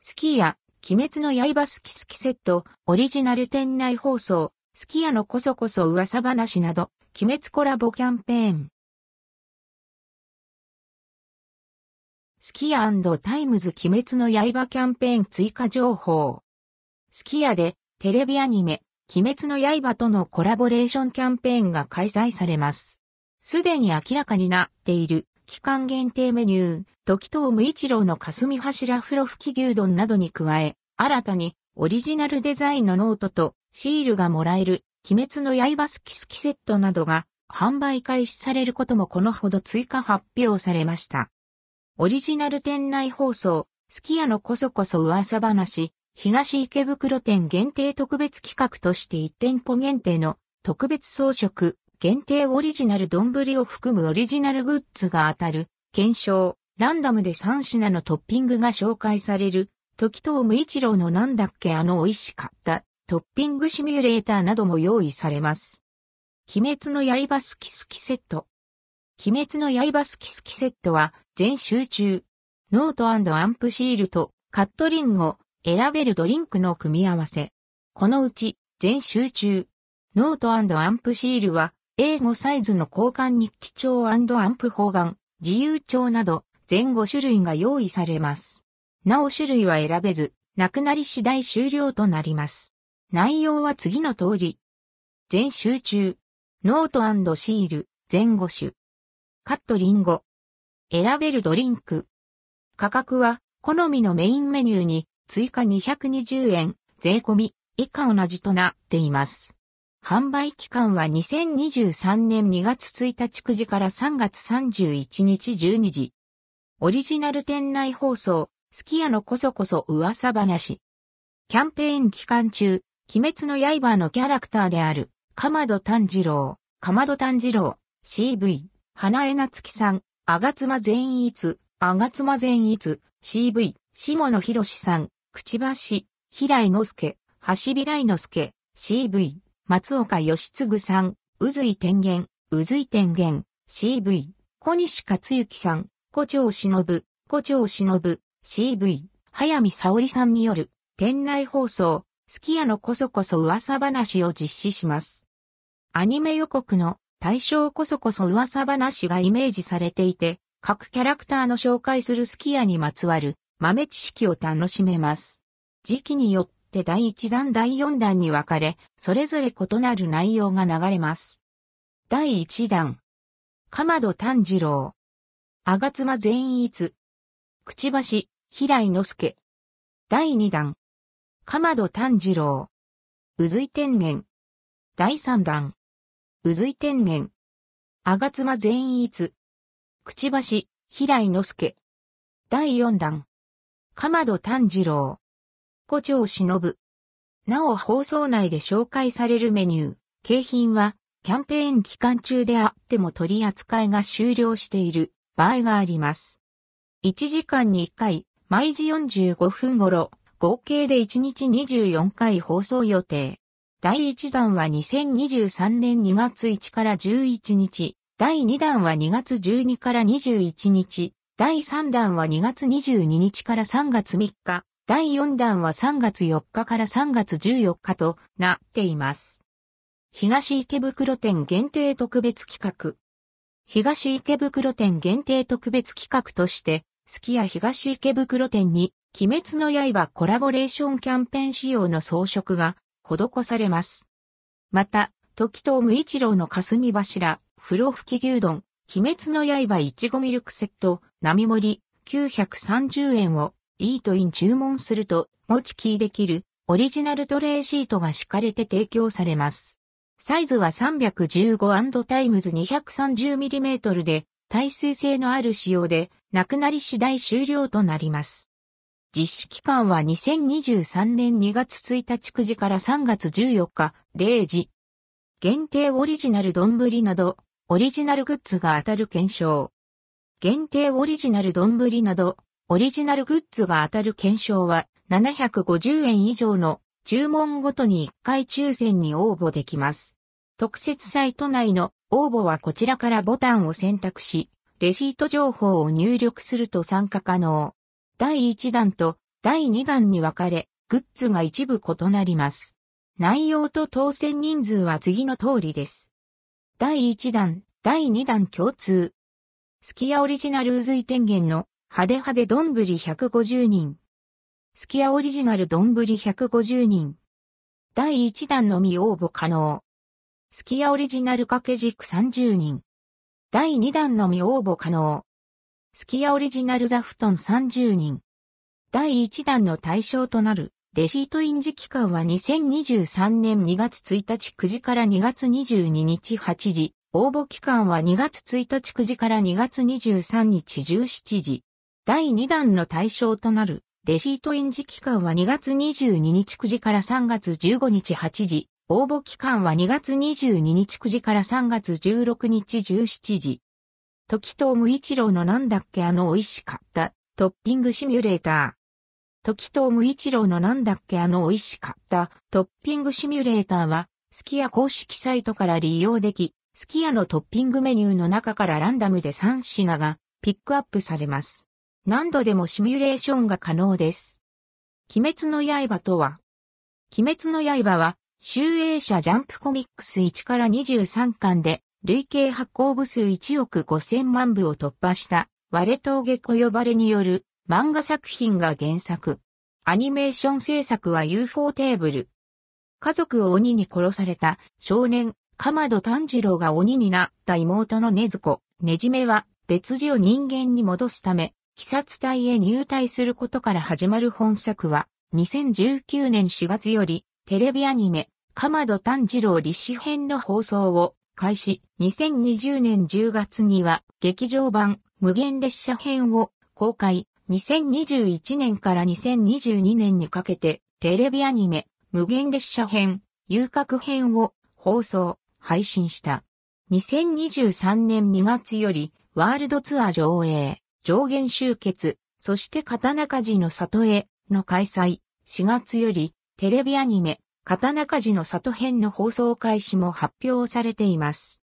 すき家、鬼滅の刃好き好きセット、オリジナル店内放送、すき家のこそこそ噂話など、鬼滅コラボキャンペーン。すき家タイムズ鬼滅の刃キャンペーン追加情報。すき家でテレビアニメ、鬼滅の刃とのコラボレーションキャンペーンが開催されます。すでに明らかになっている期間限定メニュー、時透無一郎の霞柱風呂吹き牛丼などに加え、新たにオリジナルデザインのノートとシールがもらえる鬼滅の刃好き好きセットなどが販売開始されることもこのほど追加発表されました。オリジナル店内放送、すき家のこそこそ噂話、東池袋店限定特別企画として1店舗限定の特別装飾、限定オリジナル丼を含むオリジナルグッズが当たる、検証、ランダムで3品のトッピングが紹介される、時藤無一郎のなんだっけあの美味しかったトッピングシミュレーターなども用意されます。鬼滅の刃好き好きセット。鬼滅の刃好き好きセットは全集中。ノートアンプシールとカットリンゴ、選べるドリンクの組み合わせ。このうち全集中。ノートアンプシールは A5サイズの交換日記帳アンプ方眼、自由帳など全5種類が用意されます。なお種類は選べず、なくなり次第終了となります。内容は次の通り。全集中。ノートシール、全5種。カットリンゴ。選べるドリンク。価格は、好みのメインメニューに追加220円、税込み以下同じとなっています。販売期間は2023年2月1日9時から3月31日12時。オリジナル店内放送、すき家のこそこそ噂話。キャンペーン期間中、鬼滅の刃のキャラクターである、かまど炭治郎、かまど炭治郎、CV、花江夏樹さん、あがつま善逸、あがつま善逸、CV、下野博さん、くちばし、平井之助、橋平井之助、CV、松岡義嗣さん、宇髄天元、宇髄天元、CV、小西克幸さん、古町忍、古町忍、CV、早見沙織さんによる、店内放送、すき家のこそこそ噂話を実施します。アニメ予告の対象こそこそ噂話がイメージされていて、各キャラクターの紹介するすき家にまつわる豆知識を楽しめます。時期によってって第1弾第4弾に分かれ、それぞれ異なる内容が流れます。第1弾。かまど炭治郎。あがつま善逸。くちばし、平井之助。第2弾。かまど炭治郎。うずい天面。第3弾。うずい天面。あがつま善逸。くちばし、平井之助。第4弾。かまど炭治郎。古町忍。なお放送内で紹介されるメニュー、景品は、キャンペーン期間中であっても取り扱いが終了している場合があります。1時間に1回、毎時45分頃、合計で1日24回放送予定。第1弾は2023年2月1から11日、第2弾は2月12から21日、第3弾は2月22日から3月3日、第4弾は3月4日から3月14日となっています。東池袋店限定特別企画。東池袋店限定特別企画として、スキヤ東池袋店に、鬼滅の刃コラボレーションキャンペーン仕様の装飾が施されます。また、時藤無一郎の霞柱、風呂吹き牛丼、鬼滅の刃いちごミルクセット、並盛り、930円をイートイン注文すると、持ちキーできるオリジナルトレーシートが敷かれて提供されます。サイズは 315& タイムズ 230mm で、耐水性のある仕様で、なくなり次第終了となります。実施期間は2023年2月1日9時から3月14日0時。限定オリジナル丼など、オリジナルグッズが当たる懸賞。限定オリジナル丼など、オリジナルグッズが当たる懸賞は750円以上の注文ごとに1回抽選に応募できます。特設サイト内の応募はこちらからボタンを選択し、レシート情報を入力すると参加可能。第1弾と第2弾に分かれ、グッズが一部異なります。内容と当選人数は次の通りです。第1弾、第2弾共通。スキヤオリジナル渦井天元の派手派手丼150人。スキヤオリジナル丼150人。第1弾のみ応募可能。スキヤオリジナル掛け軸30人。第2弾のみ応募可能。スキヤオリジナルザフトン30人。第1弾の対象となるレシート印字期間は2023年2月1日9時から2月22日8時。応募期間は2月1日9時から2月23日17時。第2弾の対象となるレシート印字期間は2月22日9時から3月15日8時。応募期間は2月22日9時から3月16日17時。時藤無一郎のなんだっけあの美味しかったトッピングシミュレーター。時藤無一郎のなんだっけあの美味しかったトッピングシミュレーターは、スキヤ公式サイトから利用でき、スキヤのトッピングメニューの中からランダムで3品がピックアップされます。何度でもシミュレーションが可能です。鬼滅の刃とは鬼滅の刃は、集英社ジャンプコミックス1から23巻で、累計発行部数1億5000万部を突破した、割れ峠小呼ばれによる漫画作品が原作。アニメーション制作は UFO テーブル。家族を鬼に殺された少年、鎌戸炭治郎が鬼になった妹の禰豆子、ねじめは別児を人間に戻すため、鬼殺隊へ入隊することから始まる本作は、2019年4月より、テレビアニメ、鎌戸炭治郎立志編の放送を開始。2020年10月には、劇場版、無限列車編を公開。2021年から2022年にかけて、テレビアニメ、無限列車編、遊郭編を放送、配信した。2023年2月より、ワールドツアー上映。上限集結、そして刀鍛冶の里への開催、4月よりテレビアニメ、刀鍛冶の里編の放送開始も発表されています。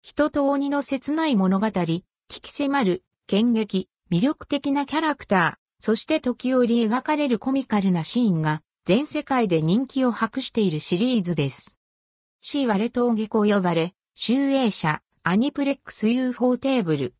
人と鬼の切ない物語、聞き迫る、剣劇、魅力的なキャラクター、そして時折描かれるコミカルなシーンが全世界で人気を博しているシリーズです。シーワレ峠コ呼ばれ、集英社、アニプレックス UFO テーブル、